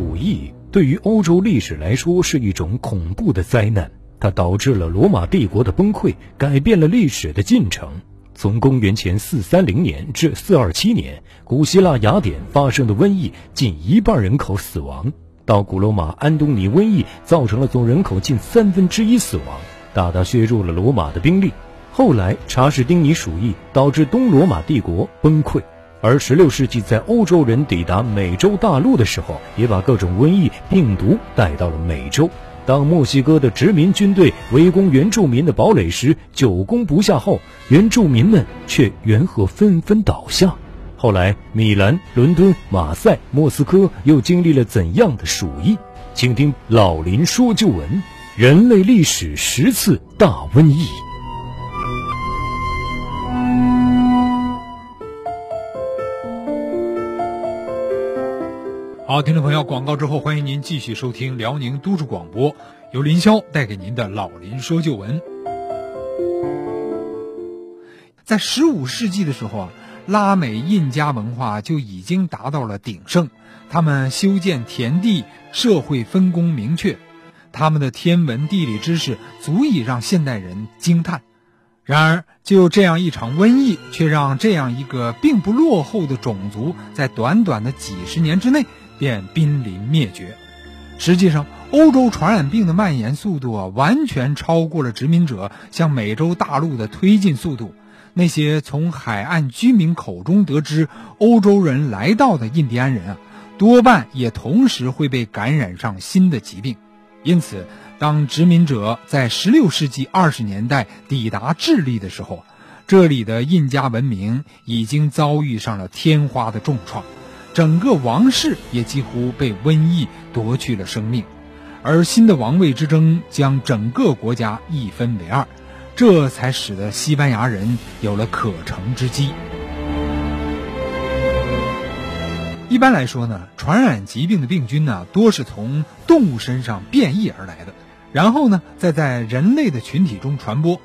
鼠疫对于欧洲历史来说是一种恐怖的灾难，它导致了罗马帝国的崩溃，改变了历史的进程。从公元前四三零年至四二七年，古希腊雅典发生的瘟疫，近一半人口死亡；到古罗马安东尼瘟疫，造成了总人口近三分之一死亡，大大削弱了罗马的兵力。后来查士丁尼鼠疫导致东罗马帝国崩溃，而16世纪在欧洲人抵达美洲大陆的时候，也把各种瘟疫病毒带到了美洲。当墨西哥的殖民军队围攻原住民的堡垒时，久攻不下后，原住民们却缘何纷纷倒下？后来，米兰、伦敦、马赛、莫斯科又经历了怎样的鼠疫？请听老林说旧闻：人类历史十次大瘟疫。好，听众朋友，广告之后，欢迎您继续收听辽宁都市广播，由林霄带给您的老林说旧闻。在十五世纪的时候啊，拉美印加文化就已经达到了鼎盛，他们修建田地，社会分工明确，他们的天文地理知识足以让现代人惊叹。然而，就这样一场瘟疫，却让这样一个并不落后的种族，在短短的几十年之内。便濒临灭绝。实际上，欧洲传染病的蔓延速度啊，完全超过了殖民者向美洲大陆的推进速度。那些从海岸居民口中得知欧洲人来到的印第安人啊，多半也同时会被感染上新的疾病。因此，当殖民者在16世纪20年代抵达智利的时候，这里的印加文明已经遭遇上了天花的重创。整个王室也几乎被瘟疫夺去了生命，而新的王位之争将整个国家一分为二，这才使得西班牙人有了可乘之机。一般来说呢，传染疾病的病菌呢，多是从动物身上变异而来的，然后呢，再在人类的群体中传播。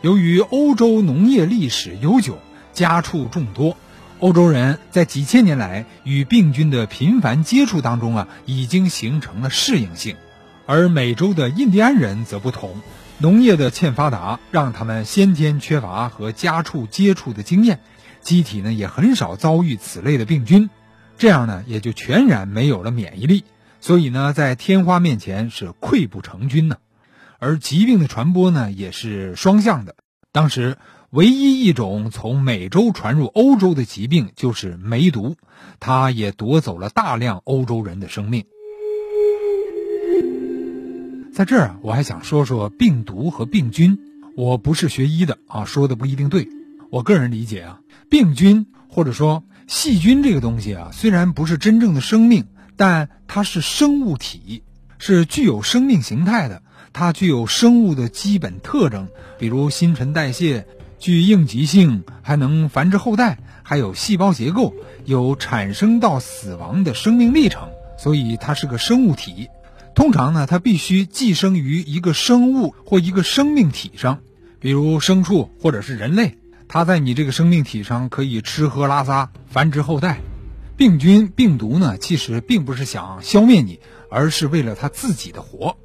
由于欧洲农业历史悠久，家畜众多。欧洲人在几千年来与病菌的频繁接触当中啊，已经形成了适应性，而美洲的印第安人则不同，农业的欠发达让他们先天缺乏和家畜接触的经验，机体呢也很少遭遇此类的病菌，这样呢也就全然没有了免疫力，所以呢在天花面前是溃不成军呢，而疾病的传播呢也是双向的，当时。唯一一种从美洲传入欧洲的疾病就是梅毒，它也夺走了大量欧洲人的生命。在这儿，我还想说说病毒和病菌。我不是学医的啊，说的不一定对。我个人理解啊，病菌或者说细菌这个东西啊，虽然不是真正的生命，但它是生物体，是具有生命形态的。它具有生物的基本特征，比如新陈代谢。具应急性，还能繁殖后代，还有细胞结构，有产生到死亡的生命历程，所以它是个生物体。通常呢，它必须寄生于一个生物或一个生命体上，比如牲畜或者是人类。它在你这个生命体上可以吃喝拉撒，繁殖后代。病菌、病毒呢，其实并不是想消灭你，而是为了它自己的活。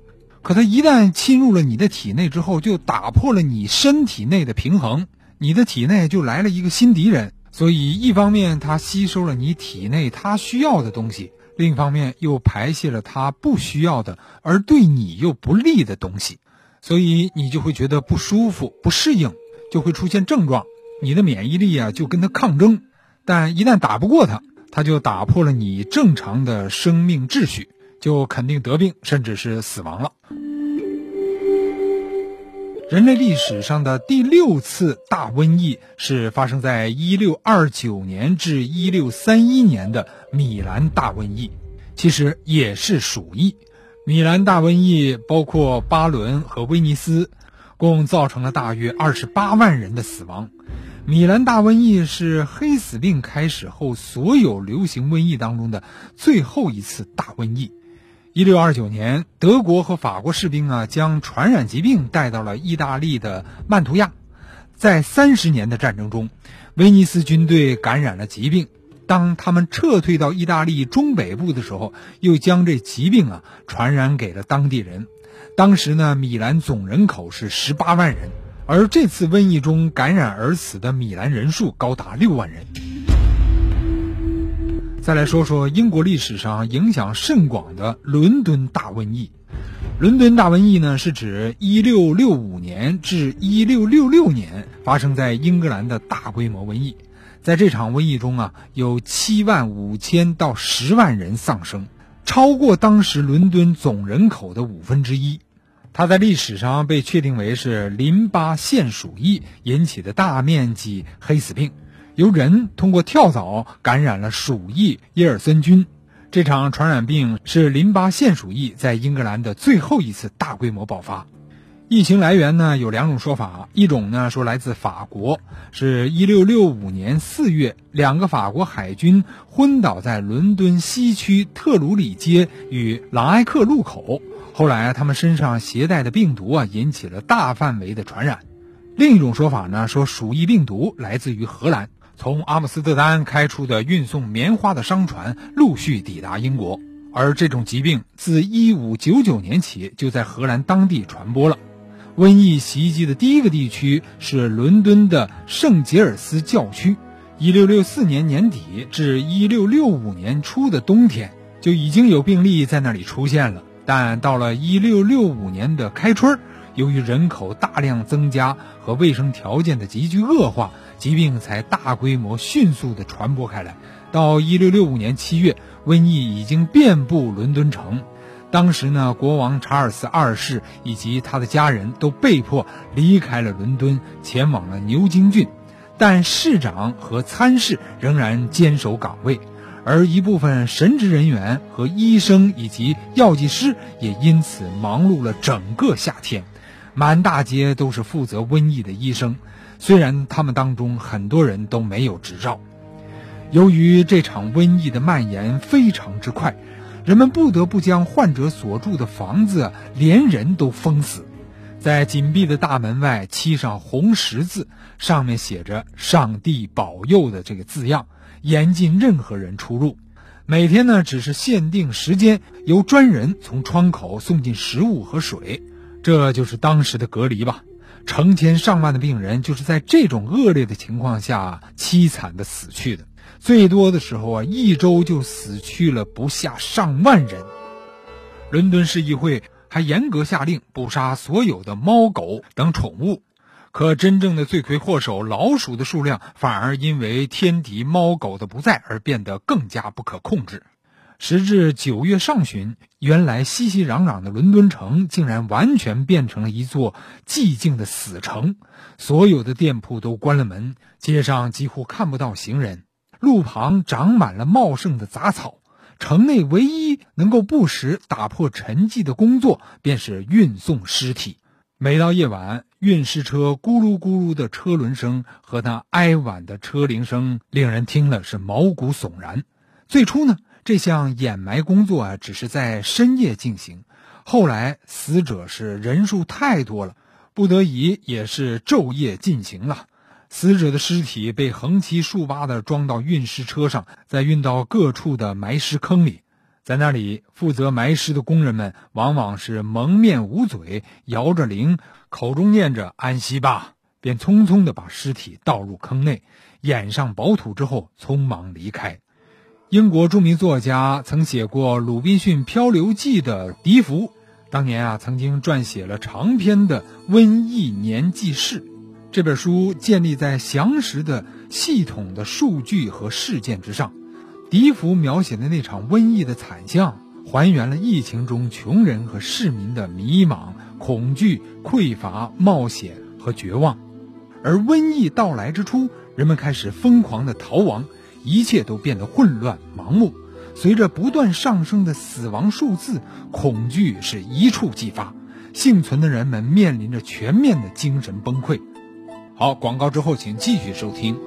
可它一旦侵入了你的体内之后，就打破了你身体内的平衡，你的体内就来了一个新敌人。所以，一方面它吸收了你体内它需要的东西，另一方面又排泄了它不需要的而对你又不利的东西，所以你就会觉得不舒服、不适应，就会出现症状。你的免疫力啊就跟它抗争，但一旦打不过它，它就打破了你正常的生命秩序。就肯定得病，甚至是死亡了。人类历史上的第六次大瘟疫是发生在1629年至1631年的米兰大瘟疫，其实也是鼠疫。米兰大瘟疫包括巴伦和威尼斯，共造成了大约28万人的死亡。米兰大瘟疫是黑死病开始后所有流行瘟疫当中的最后一次大瘟疫。一六二九年，德国和法国士兵啊，将传染疾病带到了意大利的曼图亚。在三十年的战争中，威尼斯军队感染了疾病，当他们撤退到意大利中北部的时候，又将这疾病啊传染给了当地人。当时呢，米兰总人口是十八万人，而这次瘟疫中感染而死的米兰人数高达六万人。再来说说英国历史上影响甚广的伦敦大瘟疫。伦敦大瘟疫呢，是指1665年至1666年发生在英格兰的大规模瘟疫。在这场瘟疫中啊，有7万5千到10万人丧生，超过当时伦敦总人口的五分之一。它在历史上被确定为是淋巴腺鼠疫引起的大面积黑死病。由人通过跳蚤感染了鼠疫耶尔森菌，这场传染病是淋巴腺鼠疫在英格兰的最后一次大规模爆发。疫情来源呢有两种说法，一种呢说来自法国，是一六六五年四月，两个法国海军昏倒在伦敦西区特鲁里街与朗埃克路口，后来他们身上携带的病毒啊引起了大范围的传染。另一种说法呢说鼠疫病毒来自于荷兰。从阿姆斯特丹开出的运送棉花的商船陆续抵达英国，而这种疾病自1599年起就在荷兰当地传播了。瘟疫袭击的第一个地区是伦敦的圣杰尔斯教区。1664年年底至1665年初的冬天，就已经有病例在那里出现了。但到了1665年的开春，由于人口大量增加和卫生条件的急剧恶化。疾病才大规模、迅速地传播开来。到一六六五年七月，瘟疫已经遍布伦敦城。当时呢，国王查尔斯二世以及他的家人都被迫离开了伦敦，前往了牛津郡。但市长和参事仍然坚守岗位，而一部分神职人员和医生以及药剂师也因此忙碌了整个夏天。满大街都是负责瘟疫的医生。虽然他们当中很多人都没有执照，由于这场瘟疫的蔓延非常之快，人们不得不将患者所住的房子连人都封死，在紧闭的大门外漆上红十字，上面写着“上帝保佑”的这个字样，严禁任何人出入。每天呢，只是限定时间，由专人从窗口送进食物和水，这就是当时的隔离吧。成千上万的病人就是在这种恶劣的情况下凄惨的死去的，最多的时候啊，一周就死去了不下上万人。伦敦市议会还严格下令捕杀所有的猫狗等宠物，可真正的罪魁祸首老鼠的数量反而因为天敌猫狗的不在而变得更加不可控制。时至九月上旬，原来熙熙攘攘的伦敦城竟然完全变成了一座寂静的死城。所有的店铺都关了门，街上几乎看不到行人，路旁长满了茂盛的杂草。城内唯一能够不时打破沉寂的工作，便是运送尸体。每到夜晚，运尸车咕噜咕噜的车轮声和那哀婉的车铃声，令人听了是毛骨悚然。最初呢？这项掩埋工作啊，只是在深夜进行。后来死者是人数太多了，不得已也是昼夜进行了。死者的尸体被横七竖八地装到运尸车上，再运到各处的埋尸坑里。在那里，负责埋尸的工人们往往是蒙面捂嘴，摇着铃，口中念着“安息吧”，便匆匆地把尸体倒入坑内，掩上薄土之后，匆忙离开。英国著名作家曾写过《鲁滨逊漂流记》的笛福，当年啊曾经撰写了长篇的《瘟疫年记事》。这本书建立在详实的、系统的数据和事件之上。笛福描写的那场瘟疫的惨象，还原了疫情中穷人和市民的迷茫、恐惧、匮乏、冒险和绝望。而瘟疫到来之初，人们开始疯狂的逃亡。一切都变得混乱、盲目。随着不断上升的死亡数字，恐惧是一触即发，幸存的人们面临着全面的精神崩溃。好，广告之后请继续收听。